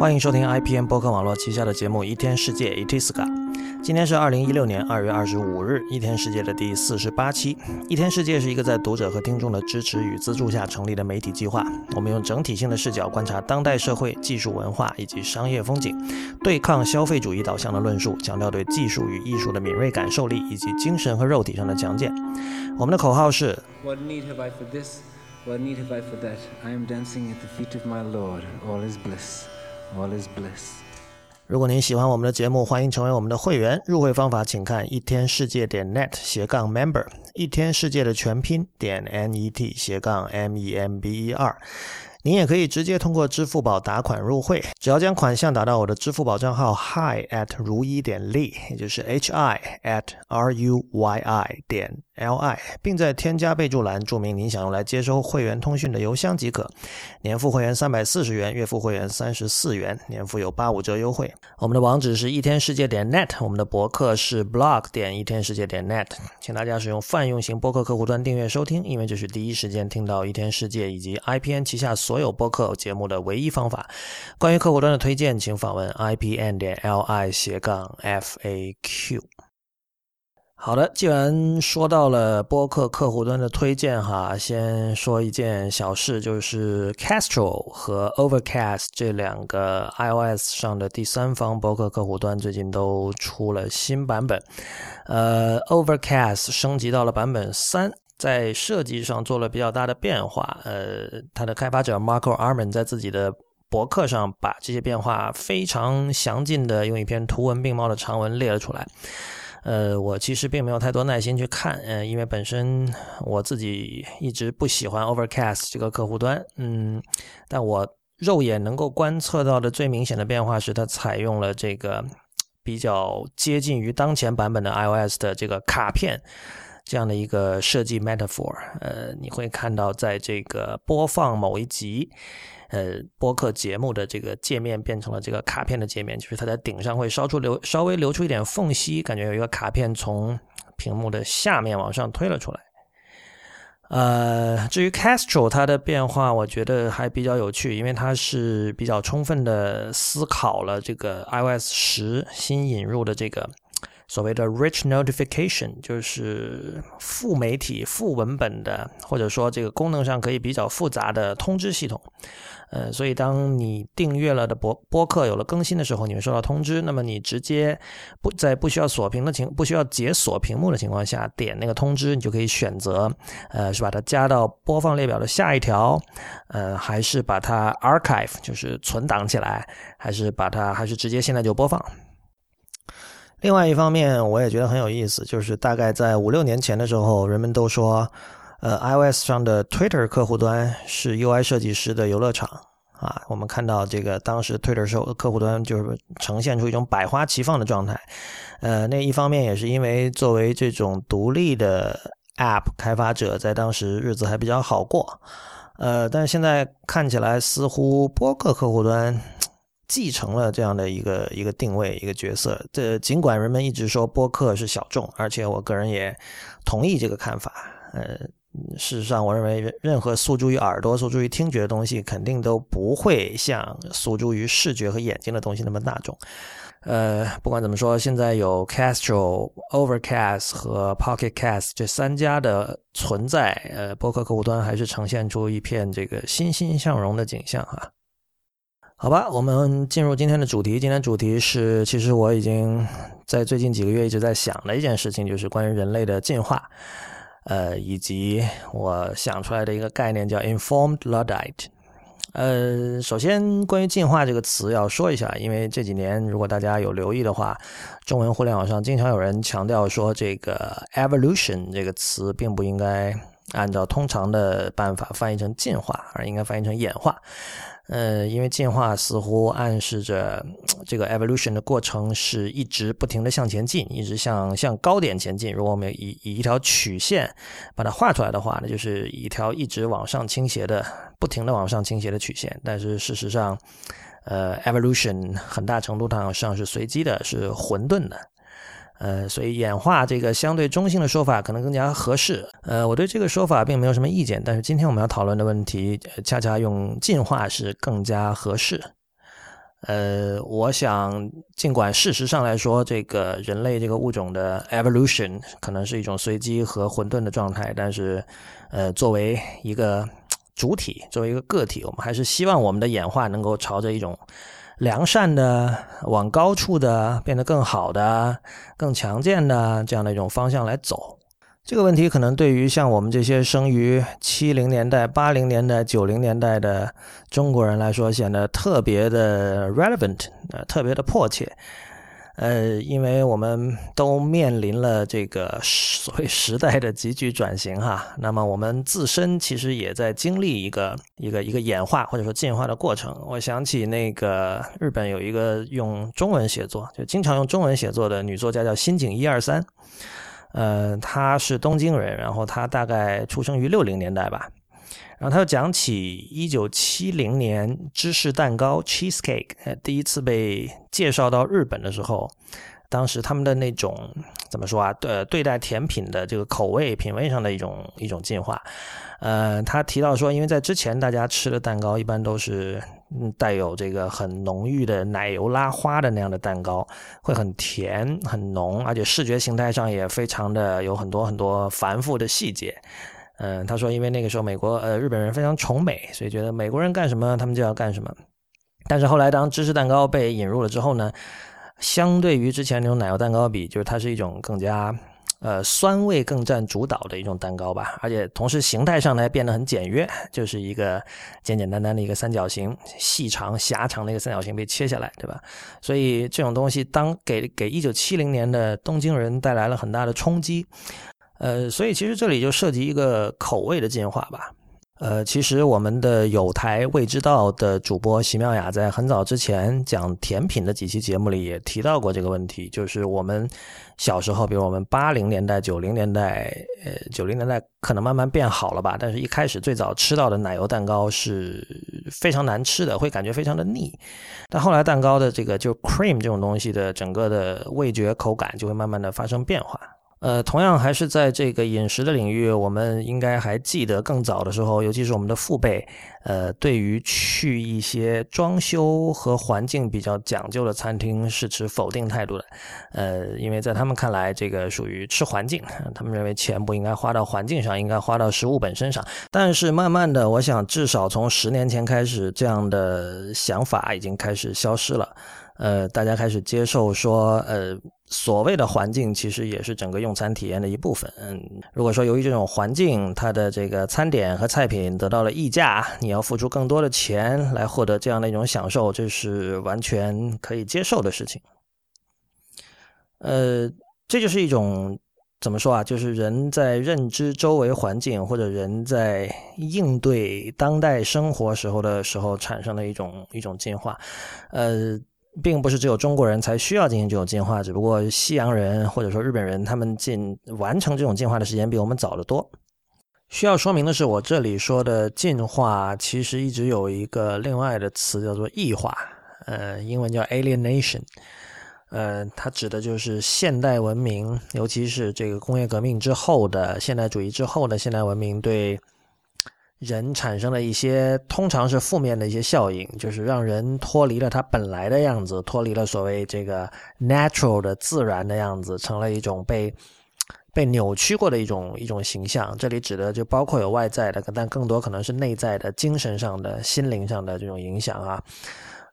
欢迎收听 IPN 播客网络旗下的节目《一天世界 Itiska》。今天是二零一六年二月二十五日，《一天世界》的第四十八期。《一天世界》是一个在读者和听众的支持与资助下成立的媒体计划。我们用整体性的视角观察当代社会、技术文化以及商业风景，对抗消费主义导向的论述，强调对技术与艺术的敏锐感受力以及精神和肉体上的强健。我们的口号是：What need have I for this? What need have I for that? I am dancing at the feet of my Lord. All is bliss. All is bliss。如果您喜欢我们的节目，欢迎成为我们的会员。入会方法请看一天世界点 net 斜杠 member，一天世界的全拼点 n e t 斜杠 m e m b e r。您也可以直接通过支付宝打款入会，只要将款项打到我的支付宝账号 hi at 如一点 li，也就是 h i at r u y i 点 l i，并在添加备注栏注明您想用来接收会员通讯的邮箱即可。年付会员三百四十元，月付会员三十四元，年付有八五折优惠。我们的网址是一天世界点 net，我们的博客是 blog 点一天世界点 net，请大家使用泛用型播客客户端订阅收听，因为这是第一时间听到一天世界以及 IPN 旗下所有播客节目的唯一方法。关于客户端的推荐，请访问 IPN 点 li 斜杠 FAQ。好的，既然说到了播客客户端的推荐哈，先说一件小事，就是 Castro 和 Overcast 这两个 iOS 上的第三方播客客户端最近都出了新版本。呃，Overcast 升级到了版本三。在设计上做了比较大的变化，呃，它的开发者 Marco Arman 在自己的博客上把这些变化非常详尽的用一篇图文并茂的长文列了出来。呃，我其实并没有太多耐心去看，嗯，因为本身我自己一直不喜欢 Overcast 这个客户端，嗯，但我肉眼能够观测到的最明显的变化是，它采用了这个比较接近于当前版本的 iOS 的这个卡片。这样的一个设计 metaphor，呃，你会看到在这个播放某一集，呃，播客节目的这个界面变成了这个卡片的界面，就是它在顶上会稍出留稍微留出一点缝隙，感觉有一个卡片从屏幕的下面往上推了出来。呃，至于 Castro 它的变化，我觉得还比较有趣，因为它是比较充分的思考了这个 iOS 十新引入的这个。所谓的 rich notification 就是副媒体、副文本的，或者说这个功能上可以比较复杂的通知系统。呃，所以当你订阅了的播播客有了更新的时候，你会收到通知。那么你直接不在不需要锁屏的情，不需要解锁屏幕的情况下，点那个通知，你就可以选择，呃，是把它加到播放列表的下一条，呃，还是把它 archive 就是存档起来，还是把它，还是直接现在就播放。另外一方面，我也觉得很有意思，就是大概在五六年前的时候，人们都说，呃，iOS 上的 Twitter 客户端是 UI 设计师的游乐场啊。我们看到这个当时 Twitter 售客户端就是呈现出一种百花齐放的状态。呃，那一方面也是因为作为这种独立的 App 开发者，在当时日子还比较好过。呃，但是现在看起来，似乎播客客户端。继承了这样的一个一个定位一个角色，这尽管人们一直说播客是小众，而且我个人也同意这个看法。呃，事实上，我认为任何诉诸于耳朵、诉诸于听觉的东西，肯定都不会像诉诸于视觉和眼睛的东西那么大众。呃，不管怎么说，现在有 Castro、Overcast 和 Pocket Cast 这三家的存在，呃，播客客户端还是呈现出一片这个欣欣向荣的景象哈。好吧，我们进入今天的主题。今天主题是，其实我已经在最近几个月一直在想的一件事情，就是关于人类的进化，呃，以及我想出来的一个概念叫 informed luddite。呃，首先关于进化这个词要说一下，因为这几年如果大家有留意的话，中文互联网上经常有人强调说，这个 evolution 这个词并不应该按照通常的办法翻译成进化，而应该翻译成演化。呃，因为进化似乎暗示着这个 evolution 的过程是一直不停的向前进，一直向向高点前进。如果我们以以一条曲线把它画出来的话，那就是一条一直往上倾斜的、不停的往上倾斜的曲线。但是事实上，呃，evolution 很大程度上是随机的，是混沌的。呃，所以演化这个相对中性的说法可能更加合适。呃，我对这个说法并没有什么意见，但是今天我们要讨论的问题，恰恰用进化是更加合适。呃，我想，尽管事实上来说，这个人类这个物种的 evolution 可能是一种随机和混沌的状态，但是，呃，作为一个主体，作为一个个体，我们还是希望我们的演化能够朝着一种良善的、往高处的、变得更好的、更强健的这样的一种方向来走。这个问题可能对于像我们这些生于七零年代、八零年代、九零年代的中国人来说，显得特别的 relevant，呃，特别的迫切。呃，因为我们都面临了这个所谓时代的急剧转型哈。那么我们自身其实也在经历一个一个一个演化或者说进化的过程。我想起那个日本有一个用中文写作，就经常用中文写作的女作家叫新井一二三。呃，她是东京人，然后她大概出生于六零年代吧，然后他又讲起一九七零年芝士蛋糕 （cheesecake） 第一次被介绍到日本的时候，当时他们的那种怎么说啊？对，对待甜品的这个口味品味上的一种一种进化。呃，他提到说，因为在之前大家吃的蛋糕一般都是。带有这个很浓郁的奶油拉花的那样的蛋糕，会很甜很浓，而且视觉形态上也非常的有很多很多繁复的细节。嗯，他说，因为那个时候美国呃日本人非常崇美，所以觉得美国人干什么他们就要干什么。但是后来当芝士蛋糕被引入了之后呢，相对于之前那种奶油蛋糕比，就是它是一种更加。呃，酸味更占主导的一种蛋糕吧，而且同时形态上呢变得很简约，就是一个简简单单的一个三角形，细长狭长的一个三角形被切下来，对吧？所以这种东西当给给一九七零年的东京人带来了很大的冲击，呃，所以其实这里就涉及一个口味的进化吧。呃，其实我们的有台未知道的主播席妙雅在很早之前讲甜品的几期节目里也提到过这个问题，就是我们小时候，比如我们八零年代、九零年代，呃，九零年代可能慢慢变好了吧，但是一开始最早吃到的奶油蛋糕是非常难吃的，会感觉非常的腻，但后来蛋糕的这个就 cream 这种东西的整个的味觉口感就会慢慢的发生变化。呃，同样还是在这个饮食的领域，我们应该还记得更早的时候，尤其是我们的父辈，呃，对于去一些装修和环境比较讲究的餐厅是持否定态度的。呃，因为在他们看来，这个属于吃环境，他们认为钱不应该花到环境上，应该花到食物本身上。但是慢慢的，我想至少从十年前开始，这样的想法已经开始消失了。呃，大家开始接受说，呃，所谓的环境其实也是整个用餐体验的一部分。嗯，如果说由于这种环境，它的这个餐点和菜品得到了溢价，你要付出更多的钱来获得这样的一种享受，这是完全可以接受的事情。呃，这就是一种怎么说啊？就是人在认知周围环境，或者人在应对当代生活时候的时候产生的一种一种进化。呃。并不是只有中国人才需要进行这种进化，只不过西洋人或者说日本人，他们进完成这种进化的时间比我们早得多。需要说明的是，我这里说的进化，其实一直有一个另外的词叫做异化，呃，英文叫 alienation，呃，它指的就是现代文明，尤其是这个工业革命之后的现代主义之后的现代文明对。人产生了一些通常是负面的一些效应，就是让人脱离了他本来的样子，脱离了所谓这个 natural 的自然的样子，成了一种被被扭曲过的一种一种形象。这里指的就包括有外在的，但更多可能是内在的、精神上的、心灵上的这种影响啊。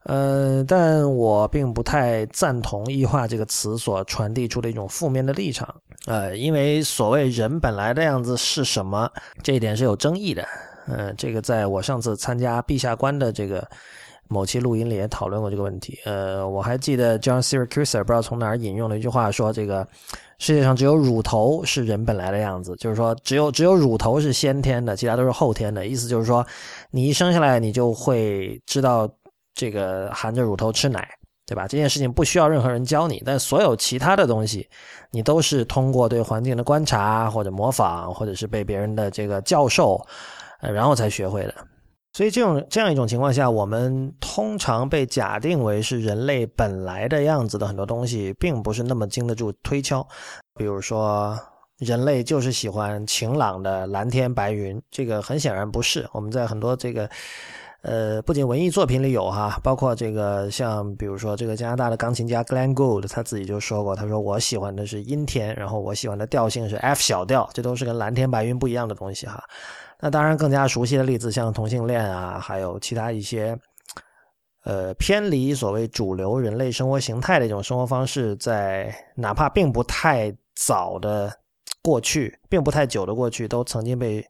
呃，但我并不太赞同“异化”这个词所传递出的一种负面的立场。呃，因为所谓人本来的样子是什么，这一点是有争议的。呃，这个在我上次参加陛下官的这个某期录音里也讨论过这个问题。呃，我还记得 John Siracusa 不知道从哪儿引用了一句话，说这个世界上只有乳头是人本来的样子，就是说只有只有乳头是先天的，其他都是后天的。意思就是说，你一生下来你就会知道这个含着乳头吃奶，对吧？这件事情不需要任何人教你，但所有其他的东西，你都是通过对环境的观察或者模仿，或者是被别人的这个教授。呃，然后才学会的，所以这种这样一种情况下，我们通常被假定为是人类本来的样子的很多东西，并不是那么经得住推敲。比如说，人类就是喜欢晴朗的蓝天白云，这个很显然不是。我们在很多这个。呃，不仅文艺作品里有哈，包括这个像比如说这个加拿大的钢琴家 Glenn Gould 他自己就说过，他说我喜欢的是阴天，然后我喜欢的调性是 F 小调，这都是跟蓝天白云不一样的东西哈。那当然更加熟悉的例子像同性恋啊，还有其他一些呃偏离所谓主流人类生活形态的一种生活方式，在哪怕并不太早的过去，并不太久的过去，都曾经被。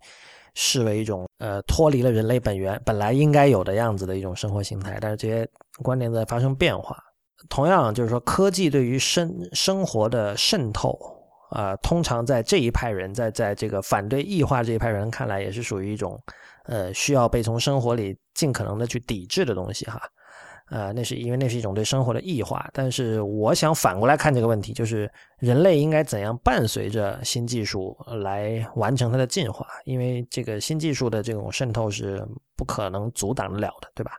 视为一种呃脱离了人类本源本来应该有的样子的一种生活形态，但是这些观念在发生变化。同样就是说，科技对于生生活的渗透啊，通常在这一派人在在这个反对异化这一派人看来，也是属于一种呃需要被从生活里尽可能的去抵制的东西哈。呃，那是因为那是一种对生活的异化，但是我想反过来看这个问题，就是人类应该怎样伴随着新技术来完成它的进化？因为这个新技术的这种渗透是不可能阻挡得了的，对吧？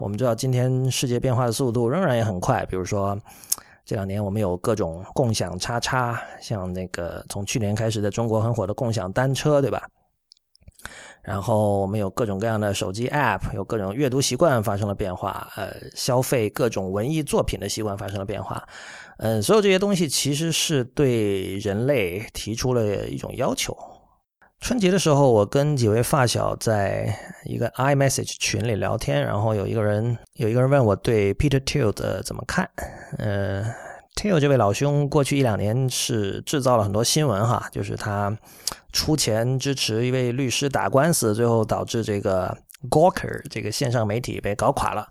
我们知道今天世界变化的速度仍然也很快，比如说这两年我们有各种共享叉叉，像那个从去年开始在中国很火的共享单车，对吧？然后我们有各种各样的手机 App，有各种阅读习惯发生了变化，呃，消费各种文艺作品的习惯发生了变化，嗯，所有这些东西其实是对人类提出了一种要求。春节的时候，我跟几位发小在一个 iMessage 群里聊天，然后有一个人有一个人问我对 Peter Thiel 的怎么看，嗯。Till 这位老兄，过去一两年是制造了很多新闻哈，就是他出钱支持一位律师打官司，最后导致这个 Gawker 这个线上媒体被搞垮了。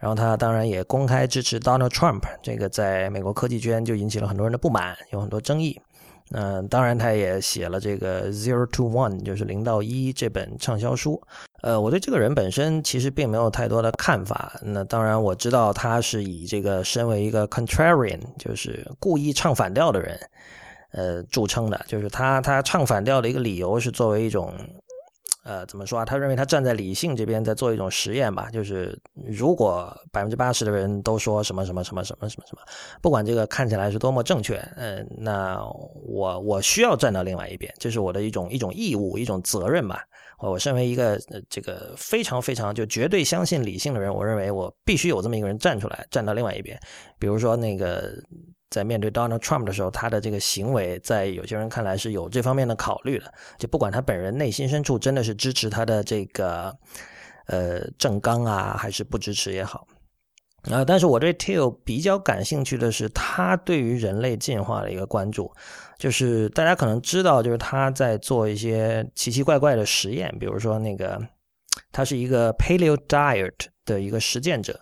然后他当然也公开支持 Donald Trump，这个在美国科技圈就引起了很多人的不满，有很多争议。嗯，当然，他也写了这个《Zero to One》，就是零到一这本畅销书。呃，我对这个人本身其实并没有太多的看法。那当然，我知道他是以这个身为一个 contrarian，就是故意唱反调的人，呃，著称的。就是他他唱反调的一个理由是作为一种。呃，怎么说啊？他认为他站在理性这边，在做一种实验吧。就是如果百分之八十的人都说什么什么什么什么什么什么，不管这个看起来是多么正确，嗯，那我我需要站到另外一边，这是我的一种一种义务，一种责任吧。我身为一个这个非常非常就绝对相信理性的人，我认为我必须有这么一个人站出来，站到另外一边。比如说那个。在面对 Donald Trump 的时候，他的这个行为在有些人看来是有这方面的考虑的。就不管他本人内心深处真的是支持他的这个呃正纲啊，还是不支持也好啊。但是我对 Till 比较感兴趣的是他对于人类进化的一个关注。就是大家可能知道，就是他在做一些奇奇怪怪的实验，比如说那个他是一个 Paleo Diet 的一个实践者。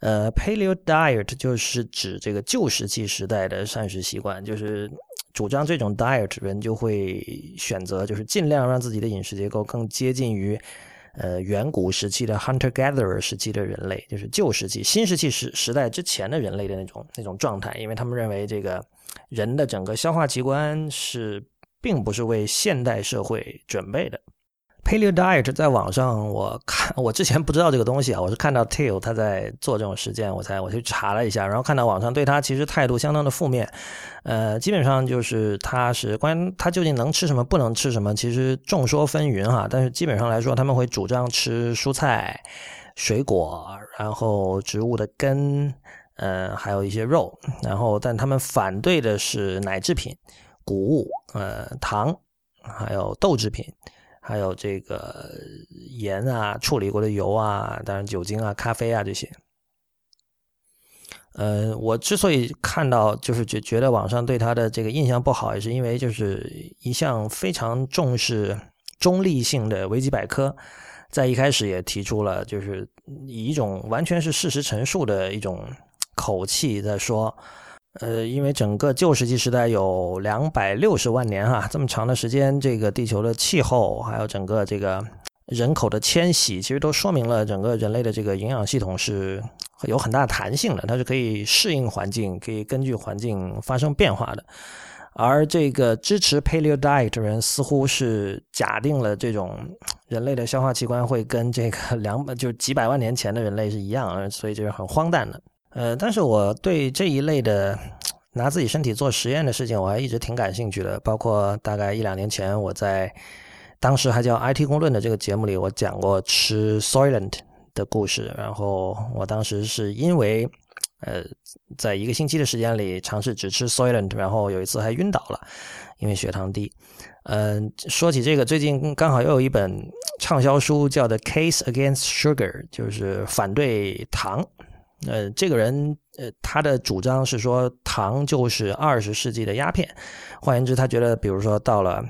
呃，Paleo diet 就是指这个旧石器时代的膳食习惯，就是主张这种 diet 人就会选择，就是尽量让自己的饮食结构更接近于呃远古时期的 hunter gatherer 时期的人类，就是旧石器、新石器时时代之前的人类的那种那种状态，因为他们认为这个人的整个消化器官是并不是为现代社会准备的。Paleo diet 在网上，我看我之前不知道这个东西啊，我是看到 Til 他在做这种实践，我才我去查了一下，然后看到网上对他其实态度相当的负面，呃，基本上就是他是关于他究竟能吃什么，不能吃什么，其实众说纷纭哈。但是基本上来说，他们会主张吃蔬菜、水果，然后植物的根，呃，还有一些肉，然后但他们反对的是奶制品、谷物、呃，糖，还有豆制品。还有这个盐啊，处理过的油啊，当然酒精啊、咖啡啊这些。呃，我之所以看到就是觉觉得网上对他的这个印象不好，也是因为就是一项非常重视中立性的维基百科，在一开始也提出了，就是以一种完全是事实陈述的一种口气在说。呃，因为整个旧石器时代有两百六十万年哈，这么长的时间，这个地球的气候还有整个这个人口的迁徙，其实都说明了整个人类的这个营养系统是有很大弹性的，它是可以适应环境，可以根据环境发生变化的。而这个支持 Paleo Diet 的人，似乎是假定了这种人类的消化器官会跟这个两百就是几百万年前的人类是一样，所以这是很荒诞的。呃，但是我对这一类的拿自己身体做实验的事情，我还一直挺感兴趣的。包括大概一两年前，我在当时还叫 IT 公论的这个节目里，我讲过吃 Soylent 的故事。然后我当时是因为，呃，在一个星期的时间里尝试只吃 Soylent，然后有一次还晕倒了，因为血糖低。嗯，说起这个，最近刚好又有一本畅销书叫《The Case Against Sugar》，就是反对糖。呃，这个人呃，他的主张是说糖就是二十世纪的鸦片。换言之，他觉得，比如说到了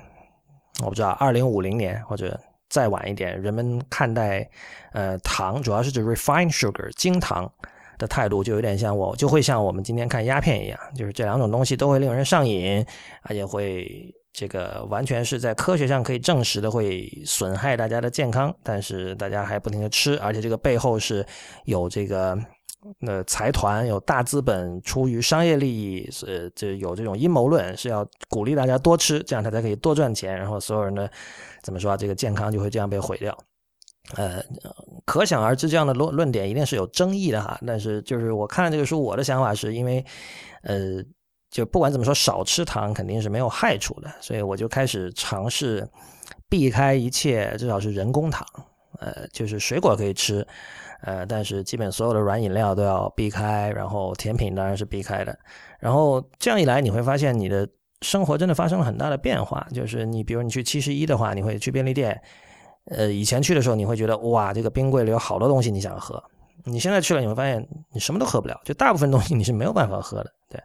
我不知道二零五零年或者再晚一点，人们看待呃糖，主要是指 refined sugar 精糖的态度，就有点像我就会像我们今天看鸦片一样，就是这两种东西都会令人上瘾，而且会这个完全是在科学上可以证实的会损害大家的健康，但是大家还不停的吃，而且这个背后是有这个。那财团有大资本出于商业利益，呃，就有这种阴谋论，是要鼓励大家多吃，这样他才可以多赚钱。然后所有人的怎么说啊，这个健康就会这样被毁掉。呃，可想而知，这样的论论点一定是有争议的哈。但是就是我看了这个书，我的想法是因为，呃，就不管怎么说，少吃糖肯定是没有害处的，所以我就开始尝试避开一切，至少是人工糖。呃，就是水果可以吃。呃，但是基本所有的软饮料都要避开，然后甜品当然是避开的。然后这样一来，你会发现你的生活真的发生了很大的变化。就是你，比如你去七十一的话，你会去便利店，呃，以前去的时候你会觉得哇，这个冰柜里有好多东西你想喝。你现在去了，你会发现你什么都喝不了，就大部分东西你是没有办法喝的。对，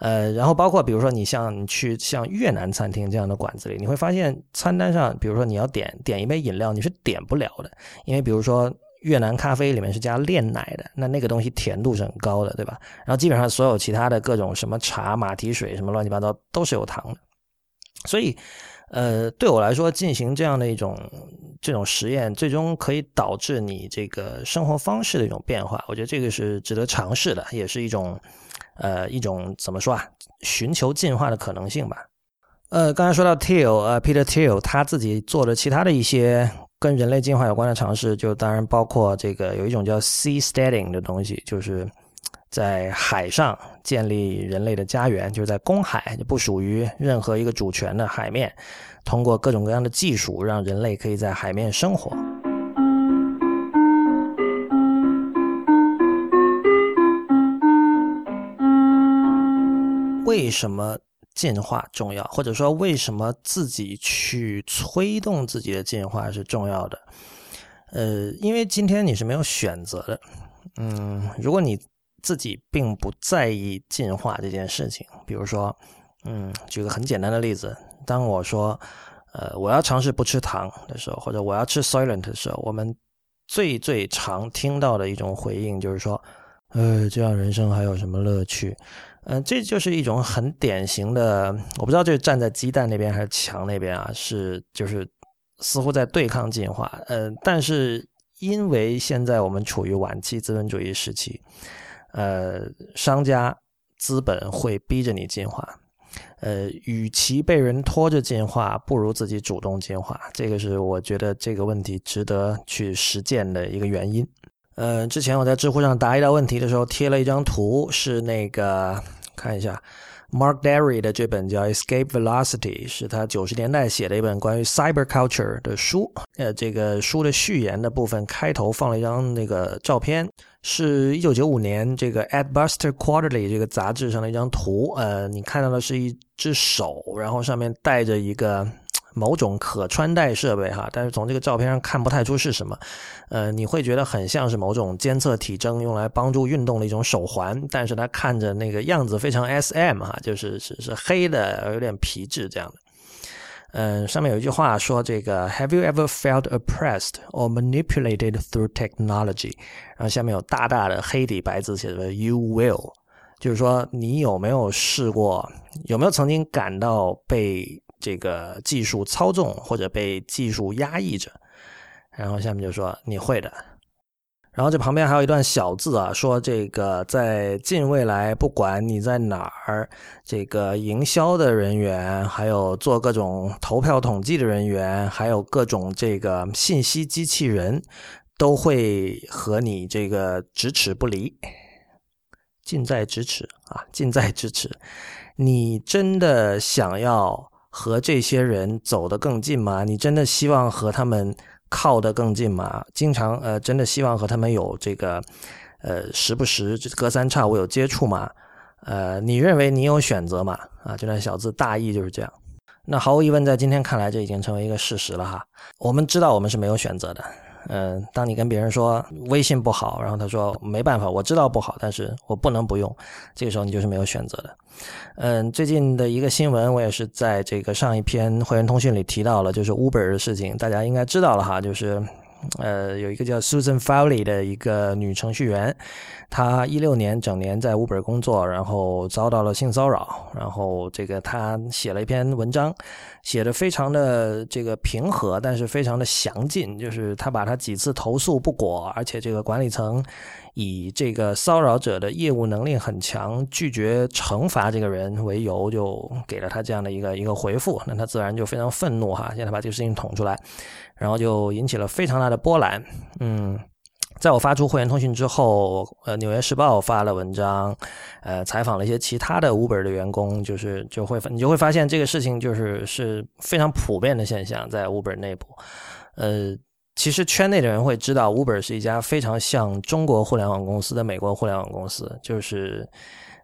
呃，然后包括比如说你像你去像越南餐厅这样的馆子里，你会发现餐单上，比如说你要点点一杯饮料，你是点不了的，因为比如说。越南咖啡里面是加炼奶的，那那个东西甜度是很高的，对吧？然后基本上所有其他的各种什么茶、马蹄水什么乱七八糟都是有糖的，所以，呃，对我来说进行这样的一种这种实验，最终可以导致你这个生活方式的一种变化。我觉得这个是值得尝试的，也是一种，呃，一种怎么说啊？寻求进化的可能性吧。呃，刚才说到 Thiel，呃，Peter Thiel 他自己做的其他的一些。跟人类进化有关的尝试，就当然包括这个有一种叫 sea steading 的东西，就是在海上建立人类的家园，就是在公海，不属于任何一个主权的海面，通过各种各样的技术，让人类可以在海面生活。为什么？进化重要，或者说为什么自己去推动自己的进化是重要的？呃，因为今天你是没有选择的。嗯，如果你自己并不在意进化这件事情，比如说，嗯，举个很简单的例子，当我说，呃，我要尝试不吃糖的时候，或者我要吃 Soylent 的时候，我们最最常听到的一种回应就是说，呃，这样人生还有什么乐趣？嗯，这就是一种很典型的，我不知道这是站在鸡蛋那边还是墙那边啊，是就是似乎在对抗进化。呃，但是因为现在我们处于晚期资本主义时期，呃，商家资本会逼着你进化，呃，与其被人拖着进化，不如自己主动进化。这个是我觉得这个问题值得去实践的一个原因。呃，之前我在知乎上答一道问题的时候，贴了一张图，是那个看一下，Mark Derry 的这本叫《Escape Velocity》，是他九十年代写的一本关于 cyber culture 的书。呃，这个书的序言的部分开头放了一张那个照片，是一九九五年这个《Adbuster Quarterly》这个杂志上的一张图。呃，你看到的是一只手，然后上面带着一个。某种可穿戴设备哈，但是从这个照片上看不太出是什么，呃，你会觉得很像是某种监测体征用来帮助运动的一种手环，但是它看着那个样子非常 S.M. 哈，就是是是黑的，有点皮质这样的。嗯，上面有一句话说这个 Have you ever felt oppressed or manipulated through technology？然后下面有大大的黑底白字写着 You will，就是说你有没有试过，有没有曾经感到被。这个技术操纵或者被技术压抑着，然后下面就说你会的，然后这旁边还有一段小字啊，说这个在近未来，不管你在哪儿，这个营销的人员，还有做各种投票统计的人员，还有各种这个信息机器人，都会和你这个咫尺不离，近在咫尺啊，近在咫尺。你真的想要？和这些人走得更近吗？你真的希望和他们靠得更近吗？经常呃，真的希望和他们有这个呃，时不时隔三差五有接触吗？呃，你认为你有选择吗？啊，这段小字大意就是这样。那毫无疑问，在今天看来，这已经成为一个事实了哈。我们知道我们是没有选择的。嗯，当你跟别人说微信不好，然后他说没办法，我知道不好，但是我不能不用，这个时候你就是没有选择的。嗯，最近的一个新闻，我也是在这个上一篇会员通讯里提到了，就是 Uber 的事情，大家应该知道了哈，就是。呃，有一个叫 Susan Fowley 的一个女程序员，她一六年整年在 Uber 工作，然后遭到了性骚扰，然后这个她写了一篇文章，写的非常的这个平和，但是非常的详尽，就是她把她几次投诉不果，而且这个管理层以这个骚扰者的业务能力很强，拒绝惩罚这个人为由，就给了他这样的一个一个回复，那他自然就非常愤怒哈，现在把这个事情捅出来。然后就引起了非常大的波澜。嗯，在我发出会员通讯之后，呃，《纽约时报》发了文章，呃，采访了一些其他的 Uber 的员工，就是就会你就会发现这个事情就是是非常普遍的现象，在 Uber 内部。呃，其实圈内的人会知道，Uber 是一家非常像中国互联网公司的美国互联网公司，就是。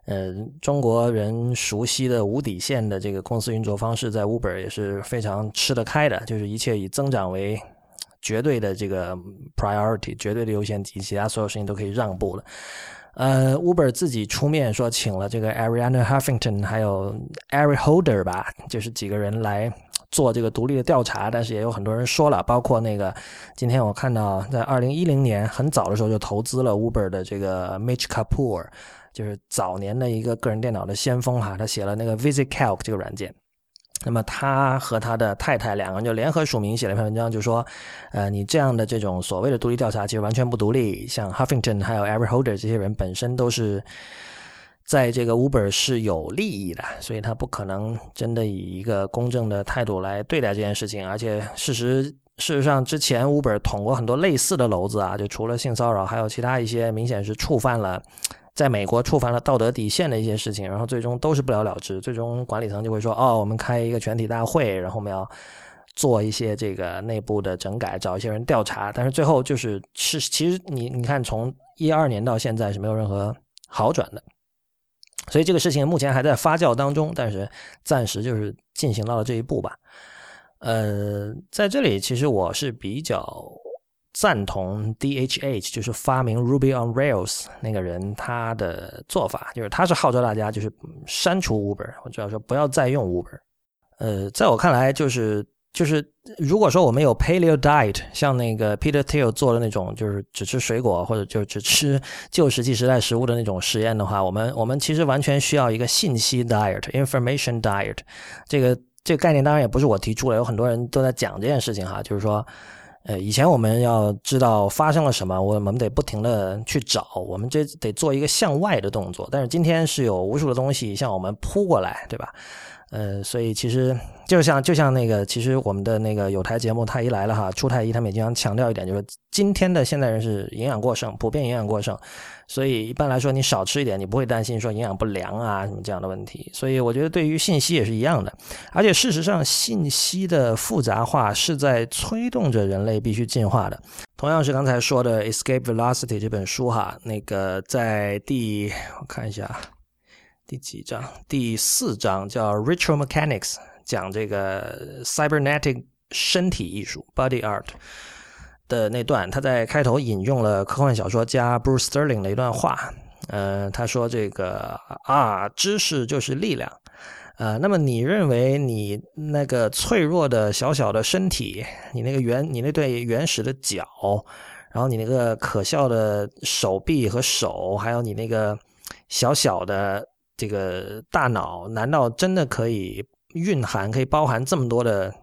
呃，中国人熟悉的无底线的这个公司运作方式，在 Uber 也是非常吃得开的，就是一切以增长为绝对的这个 priority，绝对的优先级，其他所有事情都可以让步了。呃，Uber 自己出面说，请了这个 Ariana Huffington 还有 Eric Holder 吧，就是几个人来做这个独立的调查，但是也有很多人说了，包括那个今天我看到在二零一零年很早的时候就投资了 Uber 的这个 Mitch Kapoor。就是早年的一个个人电脑的先锋哈，他写了那个 VisiCalc 这个软件。那么他和他的太太两个人就联合署名写了一篇文章，就说，呃，你这样的这种所谓的独立调查其实完全不独立。像 Huffington 还有 Eric Holder 这些人本身都是在这个 Uber 是有利益的，所以他不可能真的以一个公正的态度来对待这件事情。而且事实事实上，之前 Uber 捅过很多类似的篓子啊，就除了性骚扰，还有其他一些明显是触犯了。在美国触犯了道德底线的一些事情，然后最终都是不了了之。最终管理层就会说：“哦，我们开一个全体大会，然后我们要做一些这个内部的整改，找一些人调查。”但是最后就是是，其实你你看，从一二年到现在是没有任何好转的。所以这个事情目前还在发酵当中，但是暂时就是进行到了这一步吧。呃，在这里其实我是比较。赞同 DHH 就是发明 Ruby on Rails 那个人他的做法，就是他是号召大家就是删除 Uber，或者说不要再用 Uber。呃，在我看来，就是就是如果说我们有 Paleo Diet，像那个 Peter Thiel 做的那种，就是只吃水果或者就只吃旧石器时代食物的那种实验的话，我们我们其实完全需要一个信息 Diet，Information Diet。这个这个概念当然也不是我提出的，有很多人都在讲这件事情哈，就是说。呃，以前我们要知道发生了什么，我们得不停的去找，我们这得做一个向外的动作。但是今天是有无数的东西向我们扑过来，对吧？呃，所以其实就像就像那个，其实我们的那个有台节目太医来了哈，出太医他们也经常强调一点，就是今天的现代人是营养过剩，普遍营养过剩。所以一般来说，你少吃一点，你不会担心说营养不良啊什么这样的问题。所以我觉得对于信息也是一样的，而且事实上，信息的复杂化是在催动着人类必须进化的。同样是刚才说的《Escape Velocity》这本书哈，那个在第我看一下第几章，第四章叫《Ritual Mechanics》，讲这个 Cybernetic 身体艺术 （Body Art）。的那段，他在开头引用了科幻小说家 Bruce Sterling 的一段话。呃，他说：“这个啊，知识就是力量。呃，那么你认为你那个脆弱的小小的身体，你那个原你那对原始的脚，然后你那个可笑的手臂和手，还有你那个小小的这个大脑，难道真的可以蕴含、可以包含这么多的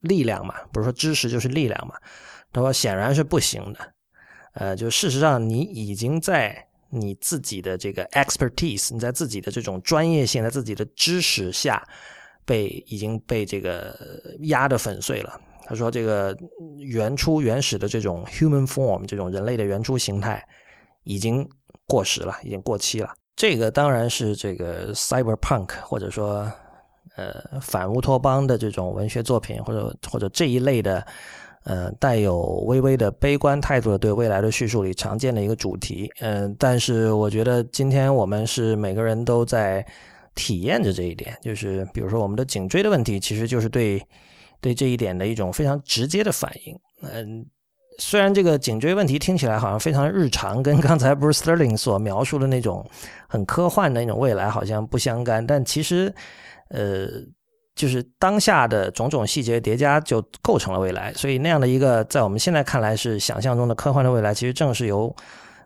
力量吗？不是说知识就是力量吗？”他说：“显然是不行的，呃，就事实上，你已经在你自己的这个 expertise，你在自己的这种专业性，在自己的知识下，被已经被这个压得粉碎了。”他说：“这个原初原始的这种 human form，这种人类的原初形态，已经过时了，已经过期了。这个当然是这个 cyberpunk，或者说。”呃反乌托邦的这种文学作品，或者或者这一类的呃带有微微的悲观态度的对未来的叙述里常见的一个主题。嗯，但是我觉得今天我们是每个人都在体验着这一点，就是比如说我们的颈椎的问题，其实就是对对这一点的一种非常直接的反应。嗯。虽然这个颈椎问题听起来好像非常日常，跟 刚才 Bruce Sterling 所描述的那种很科幻的那种未来好像不相干，但其实，呃，就是当下的种种细节叠加就构成了未来。所以那样的一个在我们现在看来是想象中的科幻的未来，其实正是由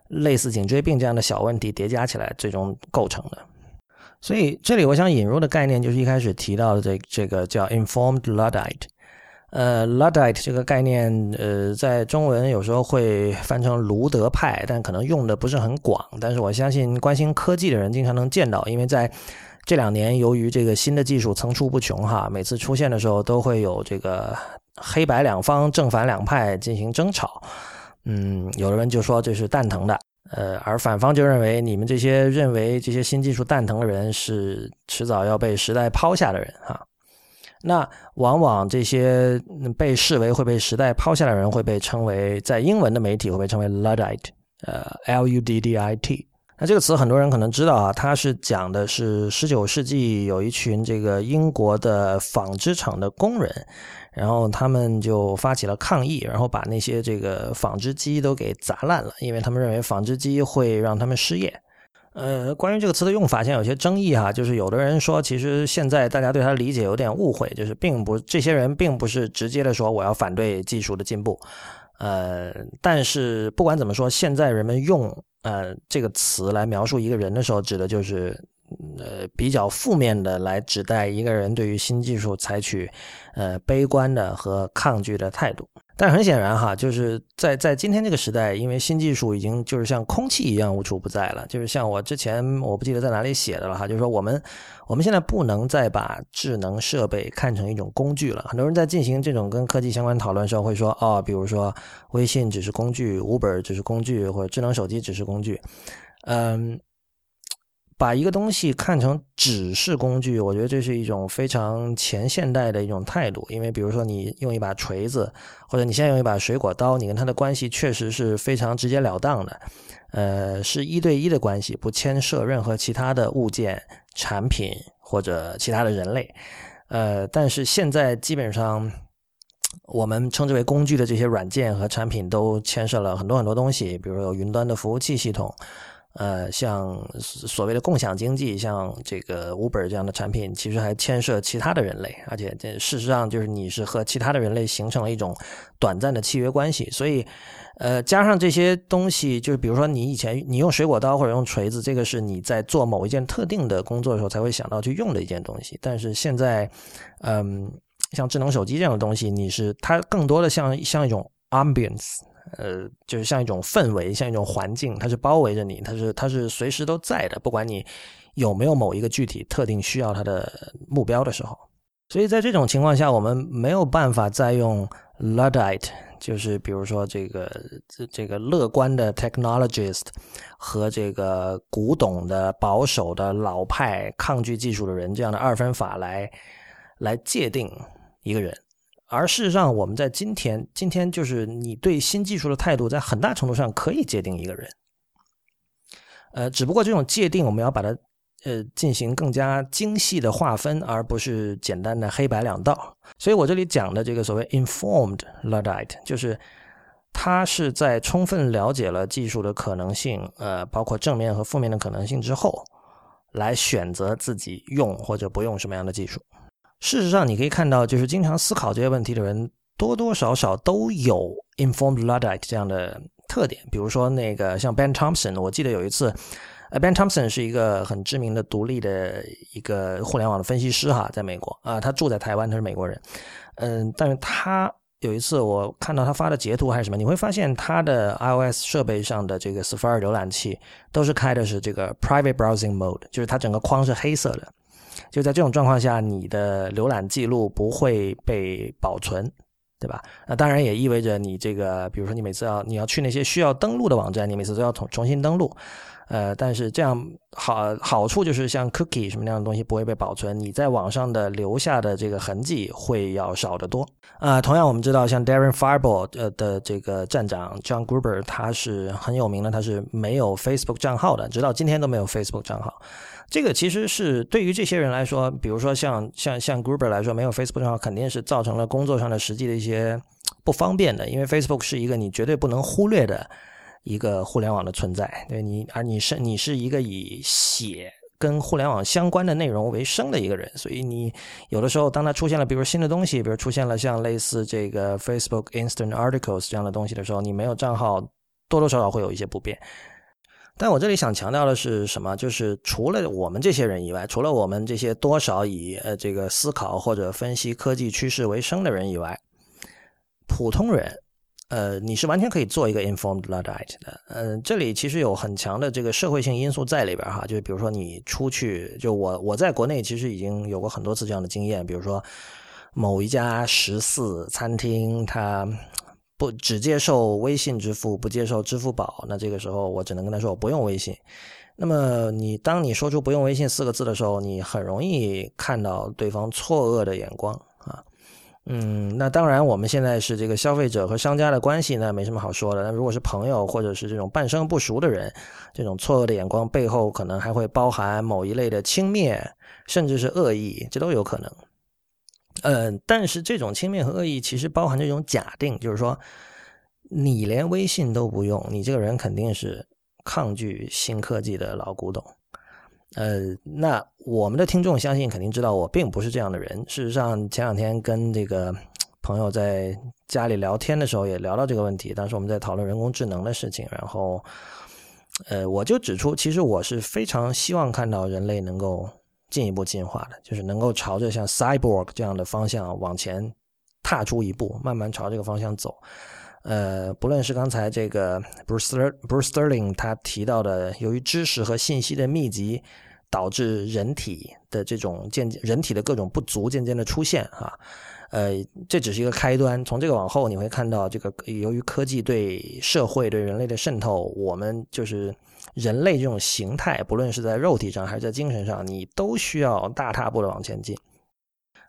类似颈椎病这样的小问题叠加起来最终构成的。所以这里我想引入的概念就是一开始提到的这这个叫 Informed Luddite。呃，Luddite 这个概念，呃，在中文有时候会翻成卢德派，但可能用的不是很广。但是我相信关心科技的人经常能见到，因为在这两年，由于这个新的技术层出不穷，哈，每次出现的时候都会有这个黑白两方、正反两派进行争吵。嗯，有的人就说这是蛋疼的，呃，而反方就认为你们这些认为这些新技术蛋疼的人是迟早要被时代抛下的人，哈。那往往这些被视为会被时代抛下的人，会被称为在英文的媒体会被称为 Luddite，呃，L-U-D-D-I-T。那这个词很多人可能知道啊，它是讲的是十九世纪有一群这个英国的纺织厂的工人，然后他们就发起了抗议，然后把那些这个纺织机都给砸烂了，因为他们认为纺织机会让他们失业。呃，关于这个词的用法，现在有些争议哈。就是有的人说，其实现在大家对他理解有点误会，就是并不这些人并不是直接的说我要反对技术的进步。呃，但是不管怎么说，现在人们用呃这个词来描述一个人的时候，指的就是呃比较负面的来指代一个人对于新技术采取呃悲观的和抗拒的态度。但很显然哈，就是在在今天这个时代，因为新技术已经就是像空气一样无处不在了。就是像我之前我不记得在哪里写的了哈，就是说我们我们现在不能再把智能设备看成一种工具了。很多人在进行这种跟科技相关讨论的时候会说，哦，比如说微信只是工具，Uber 只是工具，或者智能手机只是工具，嗯。把一个东西看成只是工具，我觉得这是一种非常前现代的一种态度。因为比如说，你用一把锤子，或者你现在用一把水果刀，你跟它的关系确实是非常直截了当的，呃，是一对一的关系，不牵涉任何其他的物件、产品或者其他的人类。呃，但是现在基本上，我们称之为工具的这些软件和产品都牵涉了很多很多东西，比如有云端的服务器系统。呃，像所谓的共享经济，像这个 Uber 这样的产品，其实还牵涉其他的人类，而且这事实上就是你是和其他的人类形成了一种短暂的契约关系。所以，呃，加上这些东西，就是比如说你以前你用水果刀或者用锤子，这个是你在做某一件特定的工作的时候才会想到去用的一件东西。但是现在，嗯，像智能手机这样的东西，你是它更多的像像一种 ambience。呃，就是像一种氛围，像一种环境，它是包围着你，它是它是随时都在的，不管你有没有某一个具体特定需要它的目标的时候。所以在这种情况下，我们没有办法再用 Luddite，就是比如说这个这个乐观的 technologist 和这个古董的保守的老派抗拒技术的人这样的二分法来来界定一个人。而事实上，我们在今天，今天就是你对新技术的态度，在很大程度上可以界定一个人。呃，只不过这种界定，我们要把它呃进行更加精细的划分，而不是简单的黑白两道。所以我这里讲的这个所谓 informed luddite，就是他是在充分了解了技术的可能性，呃，包括正面和负面的可能性之后，来选择自己用或者不用什么样的技术。事实上，你可以看到，就是经常思考这些问题的人，多多少少都有 informed luddite 这样的特点。比如说，那个像 Ben Thompson，我记得有一次，呃，Ben Thompson 是一个很知名的独立的一个互联网的分析师哈，在美国啊，他住在台湾，他是美国人，嗯，但是他有一次我看到他发的截图还是什么，你会发现他的 iOS 设备上的这个 Safari 浏览器都是开的是这个 private browsing mode，就是它整个框是黑色的。就在这种状况下，你的浏览记录不会被保存，对吧？那当然也意味着你这个，比如说你每次要你要去那些需要登录的网站，你每次都要重重新登录。呃，但是这样好好处就是像 cookie 什么那样的东西不会被保存，你在网上的留下的这个痕迹会要少得多。啊，同样我们知道像 Darren Fireball 呃的这个站长 John Gruber，他是很有名的，他是没有 Facebook 账号的，直到今天都没有 Facebook 账号。这个其实是对于这些人来说，比如说像像像 Gruber 来说，没有 Facebook 账号肯定是造成了工作上的实际的一些不方便的，因为 Facebook 是一个你绝对不能忽略的。一个互联网的存在，对你，而你是你是一个以写跟互联网相关的内容为生的一个人，所以你有的时候，当它出现了，比如新的东西，比如出现了像类似这个 Facebook Instant Articles 这样的东西的时候，你没有账号，多多少少会有一些不便。但我这里想强调的是什么？就是除了我们这些人以外，除了我们这些多少以呃这个思考或者分析科技趋势为生的人以外，普通人。呃，你是完全可以做一个 informed ludat 的。嗯，这里其实有很强的这个社会性因素在里边哈。就是比如说你出去，就我我在国内其实已经有过很多次这样的经验。比如说某一家十四餐厅，它不只接受微信支付，不接受支付宝。那这个时候我只能跟他说我不用微信。那么你当你说出不用微信四个字的时候，你很容易看到对方错愕的眼光啊。嗯，那当然，我们现在是这个消费者和商家的关系呢，没什么好说的。那如果是朋友或者是这种半生不熟的人，这种错愕的眼光背后，可能还会包含某一类的轻蔑，甚至是恶意，这都有可能。嗯，但是这种轻蔑和恶意其实包含这种假定，就是说，你连微信都不用，你这个人肯定是抗拒新科技的老古董。呃，那我们的听众相信肯定知道我并不是这样的人。事实上，前两天跟这个朋友在家里聊天的时候，也聊到这个问题。当时我们在讨论人工智能的事情，然后，呃，我就指出，其实我是非常希望看到人类能够进一步进化的，就是能够朝着像 cyborg 这样的方向往前踏出一步，慢慢朝这个方向走。呃，不论是刚才这个 Bruce Bruce Sterling 他提到的，由于知识和信息的密集，导致人体的这种渐渐人体的各种不足渐渐的出现啊，呃，这只是一个开端。从这个往后，你会看到这个由于科技对社会对人类的渗透，我们就是人类这种形态，不论是在肉体上还是在精神上，你都需要大踏步的往前进。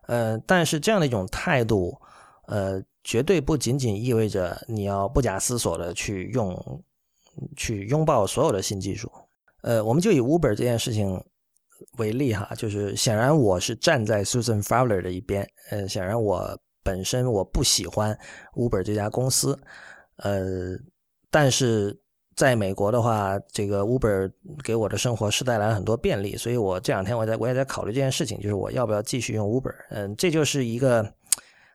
呃，但是这样的一种态度，呃。绝对不仅仅意味着你要不假思索的去用、去拥抱所有的新技术。呃，我们就以 Uber 这件事情为例哈，就是显然我是站在 Susan Fowler 的一边。呃，显然我本身我不喜欢 Uber 这家公司。呃，但是在美国的话，这个 Uber 给我的生活是带来了很多便利，所以我这两天我在我也在考虑这件事情，就是我要不要继续用 Uber。嗯，这就是一个。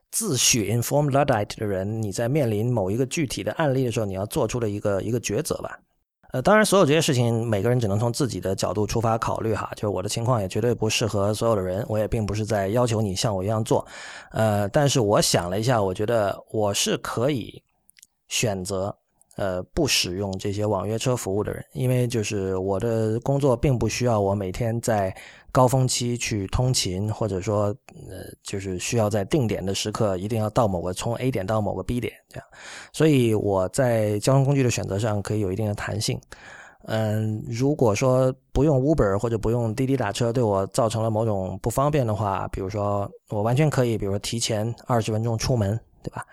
自诩 informed luddite 的人，你在面临某一个具体的案例的时候，你要做出的一个一个抉择吧。呃，当然，所有这些事情，每个人只能从自己的角度出发考虑哈。就是我的情况也绝对不适合所有的人，我也并不是在要求你像我一样做。呃，但是我想了一下，我觉得我是可以选择。呃，不使用这些网约车服务的人，因为就是我的工作并不需要我每天在高峰期去通勤，或者说呃，就是需要在定点的时刻一定要到某个从 A 点到某个 B 点这样，所以我在交通工具的选择上可以有一定的弹性。嗯，如果说不用 Uber 或者不用滴滴打车对我造成了某种不方便的话，比如说我完全可以，比如说提前二十分钟出门，对吧？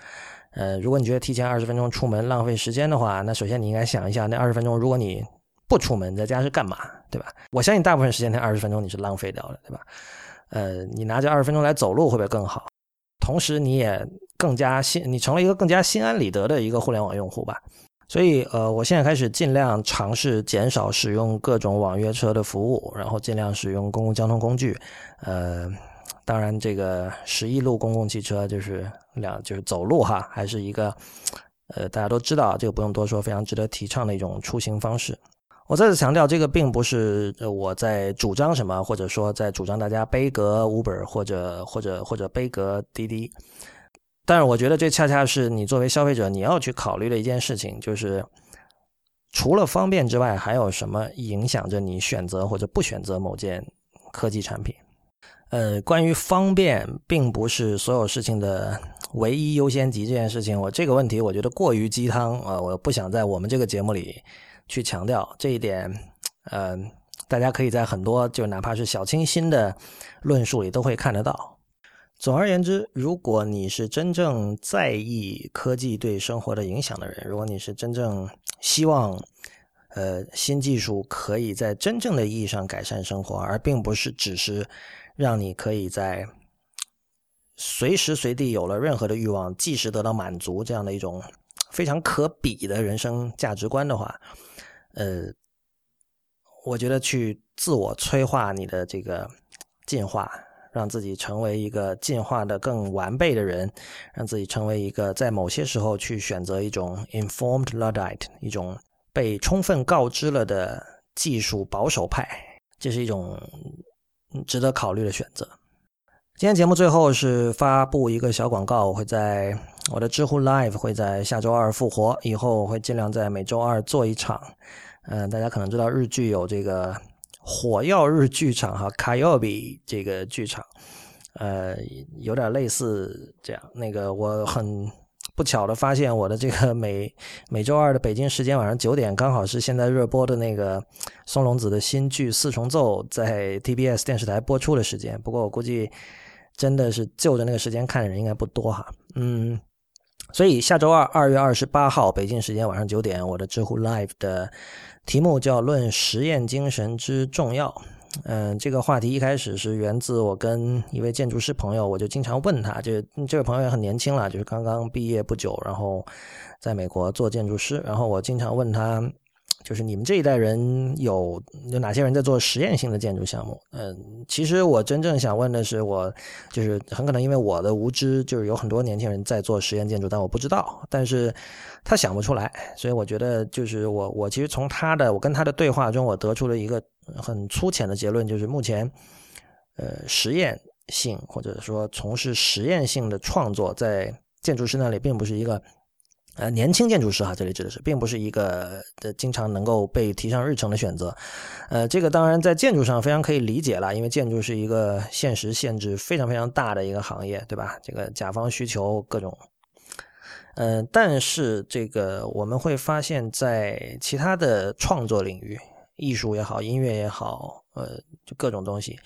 呃，如果你觉得提前二十分钟出门浪费时间的话，那首先你应该想一下，那二十分钟如果你不出门，在家是干嘛，对吧？我相信大部分时间那二十分钟你是浪费掉了，对吧？呃，你拿这二十分钟来走路会不会更好？同时你也更加心，你成了一个更加心安理得的一个互联网用户吧。所以，呃，我现在开始尽量尝试减少使用各种网约车的服务，然后尽量使用公共交通工具，呃。当然，这个十一路公共汽车就是两，就是走路哈，还是一个，呃，大家都知道，这个不用多说，非常值得提倡的一种出行方式。我再次强调，这个并不是我在主张什么，或者说在主张大家背格 Uber 或者或者或者背格滴滴。但是，我觉得这恰恰是你作为消费者你要去考虑的一件事情，就是除了方便之外，还有什么影响着你选择或者不选择某件科技产品？呃，关于方便并不是所有事情的唯一优先级这件事情，我这个问题我觉得过于鸡汤啊，我不想在我们这个节目里去强调这一点。呃，大家可以在很多就哪怕是小清新的论述里都会看得到。总而言之，如果你是真正在意科技对生活的影响的人，如果你是真正希望呃新技术可以在真正的意义上改善生活，而并不是只是让你可以在随时随地有了任何的欲望，即时得到满足这样的一种非常可比的人生价值观的话，呃，我觉得去自我催化你的这个进化。让自己成为一个进化的更完备的人，让自己成为一个在某些时候去选择一种 informed luddite，一种被充分告知了的技术保守派，这是一种值得考虑的选择。今天节目最后是发布一个小广告，我会在我的知乎 Live 会在下周二复活，以后我会尽量在每周二做一场。嗯，大家可能知道日剧有这个。火药日剧场哈，卡药比这个剧场，呃，有点类似这样。那个我很不巧的发现，我的这个 每每周二的北京时间晚上九点，刚好是现在热播的那个松隆子的新剧《四重奏》在 TBS 电视台播出的时间。不过我估计真的是就着那个时间看的人应该不多哈。嗯，所以下周二二月二十八号北京时间晚上九点，我的知乎 Live 的。题目叫《论实验精神之重要》。嗯，这个话题一开始是源自我跟一位建筑师朋友，我就经常问他，就这位朋友也很年轻了，就是刚刚毕业不久，然后在美国做建筑师，然后我经常问他。就是你们这一代人有有哪些人在做实验性的建筑项目？嗯，其实我真正想问的是，我就是很可能因为我的无知，就是有很多年轻人在做实验建筑，但我不知道，但是他想不出来，所以我觉得就是我我其实从他的我跟他的对话中，我得出了一个很粗浅的结论，就是目前呃实验性或者说从事实验性的创作，在建筑师那里并不是一个。呃，年轻建筑师哈，这里指的是，并不是一个的经常能够被提上日程的选择。呃，这个当然在建筑上非常可以理解了，因为建筑是一个现实限制非常非常大的一个行业，对吧？这个甲方需求各种。呃，但是这个我们会发现，在其他的创作领域，艺术也好，音乐也好，呃，就各种东西，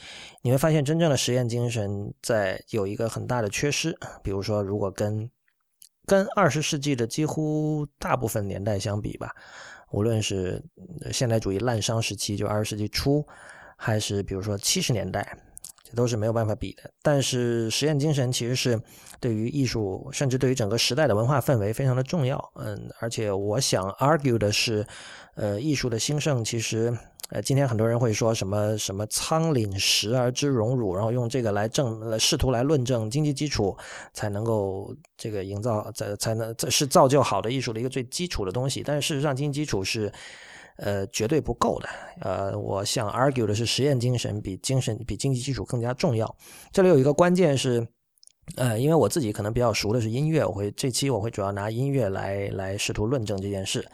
你会发现真正的实验精神在有一个很大的缺失。比如说，如果跟跟二十世纪的几乎大部分年代相比吧，无论是现代主义滥觞时期，就二十世纪初，还是比如说七十年代，这都是没有办法比的。但是实验精神其实是对于艺术，甚至对于整个时代的文化氛围非常的重要。嗯，而且我想 argue 的是，呃，艺术的兴盛其实。呃，今天很多人会说什么什么仓廪实而知荣辱，然后用这个来证，试图来论证经济基础才能够这个营造，才才能这是造就好的艺术的一个最基础的东西。但是事实上，经济基础是呃绝对不够的。呃，我想 argue 的是实验精神比精神比经济基础更加重要。这里有一个关键是，呃，因为我自己可能比较熟的是音乐，我会这期我会主要拿音乐来来试图论证这件事。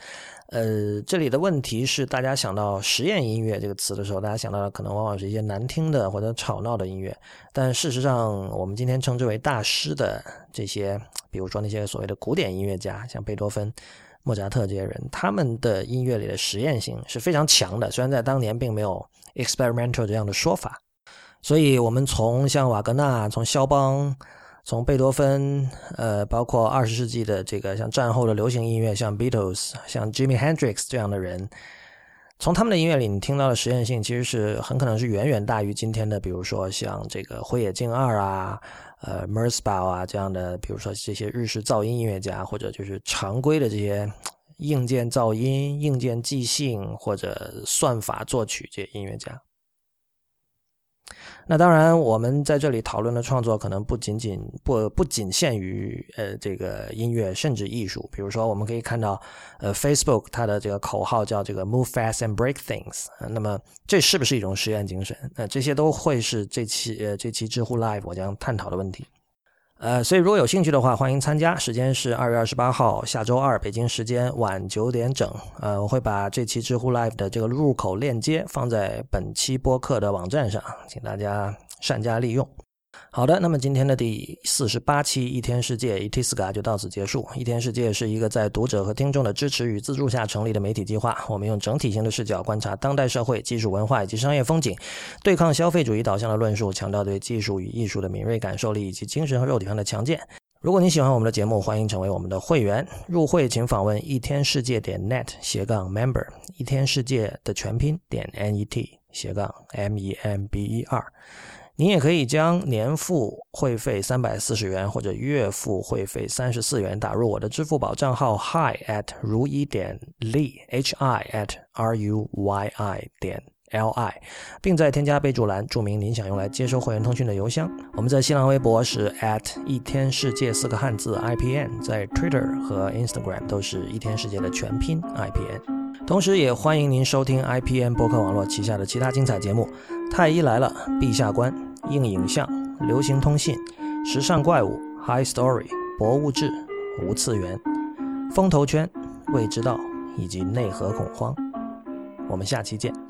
呃，这里的问题是，大家想到实验音乐这个词的时候，大家想到的可能往往是一些难听的或者吵闹的音乐。但事实上，我们今天称之为大师的这些，比如说那些所谓的古典音乐家，像贝多芬、莫扎特这些人，他们的音乐里的实验性是非常强的。虽然在当年并没有 experimental 这样的说法，所以我们从像瓦格纳、从肖邦。从贝多芬，呃，包括二十世纪的这个像战后的流行音乐，像 Beatles、像 Jimmy Hendrix 这样的人，从他们的音乐里，你听到的实验性其实是很可能是远远大于今天的，比如说像这个辉野静二啊，呃 m e r s b a u 啊这样的，比如说这些日式噪音音乐家，或者就是常规的这些硬件噪音、硬件即兴或者算法作曲这些音乐家。那当然，我们在这里讨论的创作可能不仅仅不不仅限于呃这个音乐，甚至艺术。比如说，我们可以看到，呃，Facebook 它的这个口号叫这个 “Move fast and break things”。那么，这是不是一种实验精神？那这些都会是这期呃这期知乎 Live 我将探讨的问题。呃，所以如果有兴趣的话，欢迎参加。时间是二月二十八号，下周二，北京时间晚九点整。呃，我会把这期知乎 Live 的这个入口链接放在本期播客的网站上，请大家善加利用。好的，那么今天的第四十八期《一天世界》Itiska 就到此结束。一天世界是一个在读者和听众的支持与资助下成立的媒体计划。我们用整体性的视角观察当代社会、技术文化以及商业风景，对抗消费主义导向的论述，强调对技术与艺术的敏锐感受力以及精神和肉体上的强健。如果你喜欢我们的节目，欢迎成为我们的会员。入会请访问一天世界点 net 斜杠 member，一天世界的全拼点 n e t 斜杠 m e m b e r。您也可以将年付会费三百四十元或者月付会费三十四元打入我的支付宝账号 hi at 如一点 li h i at r u y i 点 l i，并在添加备注栏注明您想用来接收会员通讯的邮箱。我们在新浪微博是 at 一天世界四个汉字 i p n，在 Twitter 和 Instagram 都是一天世界的全拼 i p n。同时，也欢迎您收听 IPN 博客网络旗下的其他精彩节目：《太医来了》、《陛下官》、硬影像、流行通信、时尚怪物、High Story、博物志、无次元、风投圈、未知道以及内核恐慌。我们下期见。